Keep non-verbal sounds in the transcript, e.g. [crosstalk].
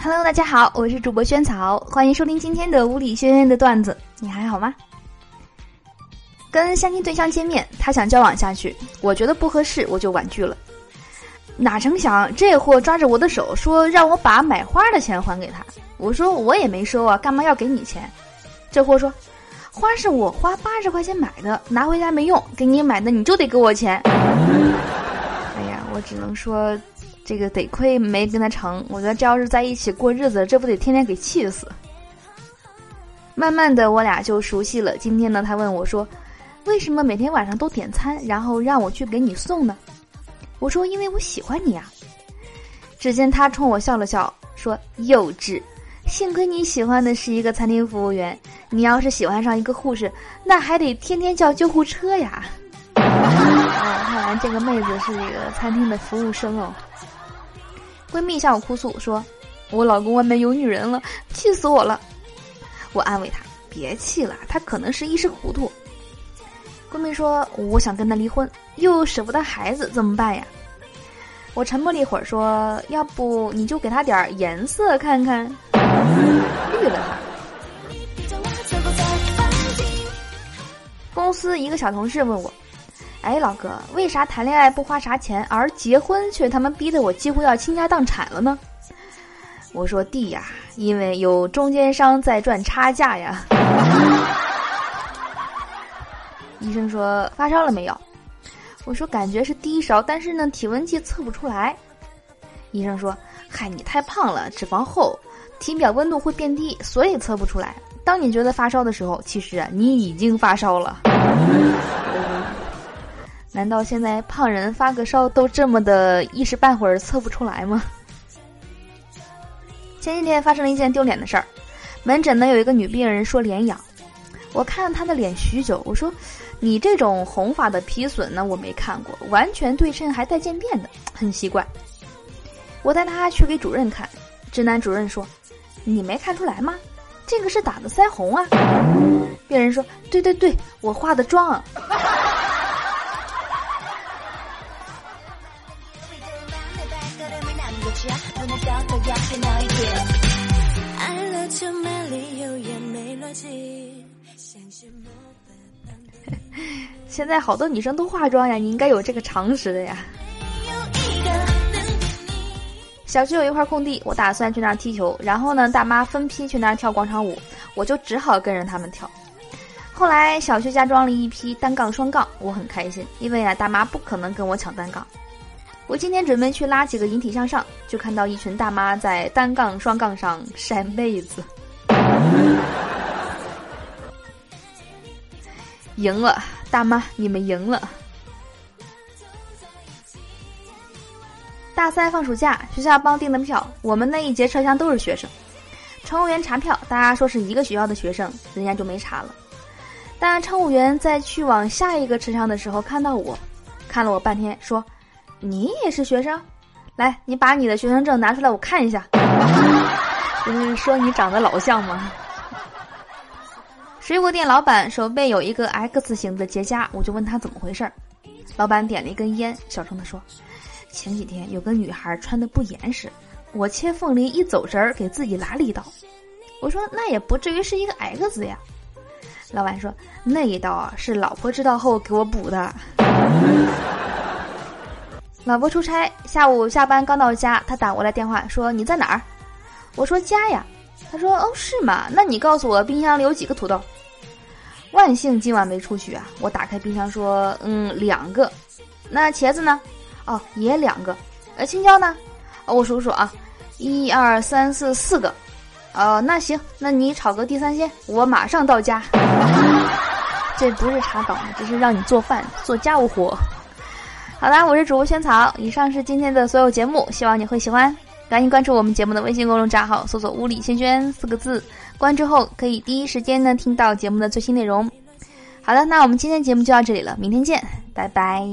Hello，大家好，我是主播萱草，欢迎收听今天的物理轩轩的段子。你还好吗？跟相亲对象见面，他想交往下去，我觉得不合适，我就婉拒了。哪成想这货抓着我的手说让我把买花的钱还给他，我说我也没收啊，干嘛要给你钱？这货说花是我花八十块钱买的，拿回家没用，给你买的你就得给我钱。哎呀，我只能说。这个得亏没跟他成，我觉得这要是在一起过日子，这不得天天给气死。慢慢的，我俩就熟悉了。今天呢，他问我说：“为什么每天晚上都点餐，然后让我去给你送呢？”我说：“因为我喜欢你呀。”只见他冲我笑了笑，说：“幼稚，幸亏你喜欢的是一个餐厅服务员，你要是喜欢上一个护士，那还得天天叫救护车呀。[laughs] ”哦，看来这个妹子是这个餐厅的服务生哦。闺蜜向我哭诉说：“我老公外面有女人了，气死我了。”我安慰她：“别气了，他可能是一时糊涂。”闺蜜说：“我想跟他离婚，又舍不得孩子，怎么办呀？”我沉默了一会儿说：“要不你就给他点颜色看看，绿了他。”公司一个小同事问我。哎，老哥，为啥谈恋爱不花啥钱，而结婚却他妈逼得我几乎要倾家荡产了呢？我说弟呀，因为有中间商在赚差价呀。[laughs] 医生说发烧了没有？我说感觉是低烧，但是呢体温计测不出来。医生说嗨，你太胖了，脂肪厚，体表温度会变低，所以测不出来。当你觉得发烧的时候，其实你已经发烧了。[laughs] 难道现在胖人发个烧都这么的一时半会儿测不出来吗？[laughs] 前几天发生了一件丢脸的事儿，门诊呢有一个女病人说脸痒，我看了她的脸许久，我说你这种红发的皮损呢我没看过，完全对称还带渐变的，很奇怪。我带她去给主任看，直男主任说：“你没看出来吗？这个是打的腮红啊。”病人说：“对对对，我化的妆。” [laughs] 现在好多女生都化妆呀，你应该有这个常识的呀。小区有一块空地，我打算去那儿踢球，然后呢，大妈分批去那儿跳广场舞，我就只好跟着他们跳。后来小区加装了一批单杠、双杠，我很开心，因为啊，大妈不可能跟我抢单杠。我今天准备去拉几个引体向上，就看到一群大妈在单杠、双杠上晒妹子。赢了，大妈，你们赢了。大三放暑假，学校帮订的票，我们那一节车厢都是学生。乘务员查票，大家说是一个学校的学生，人家就没查了。但乘务员在去往下一个车厢的时候，看到我，看了我半天，说：“你也是学生？来，你把你的学生证拿出来，我看一下。[laughs] ”就是说你长得老像吗？[laughs] 水果店老板手背有一个 X 型的结痂，我就问他怎么回事儿。老板点了一根烟，小声的说：“前几天有个女孩穿的不严实，我切凤梨一走神儿，给自己拉了一刀。”我说：“那也不至于是一个 X 呀。”老板说：“那一刀啊，是老婆知道后给我补的。” [laughs] 老婆出差，下午下班刚到家，他打过来电话说：“你在哪儿？”我说：“家呀。”他说：“哦，是吗？那你告诉我冰箱里有几个土豆？”万幸今晚没出去啊！我打开冰箱说：“嗯，两个。那茄子呢？哦，也两个。呃，青椒呢？我数数啊，一二三四四个。哦，那行，那你炒个地三鲜，我马上到家。这不是查岗，这是让你做饭做家务活。好啦，我是主播萱草，以上是今天的所有节目，希望你会喜欢。赶紧关注我们节目的微信公众账号，搜索“屋里萱萱”四个字。关注后可以第一时间呢听到节目的最新内容。好了，那我们今天节目就到这里了，明天见，拜拜。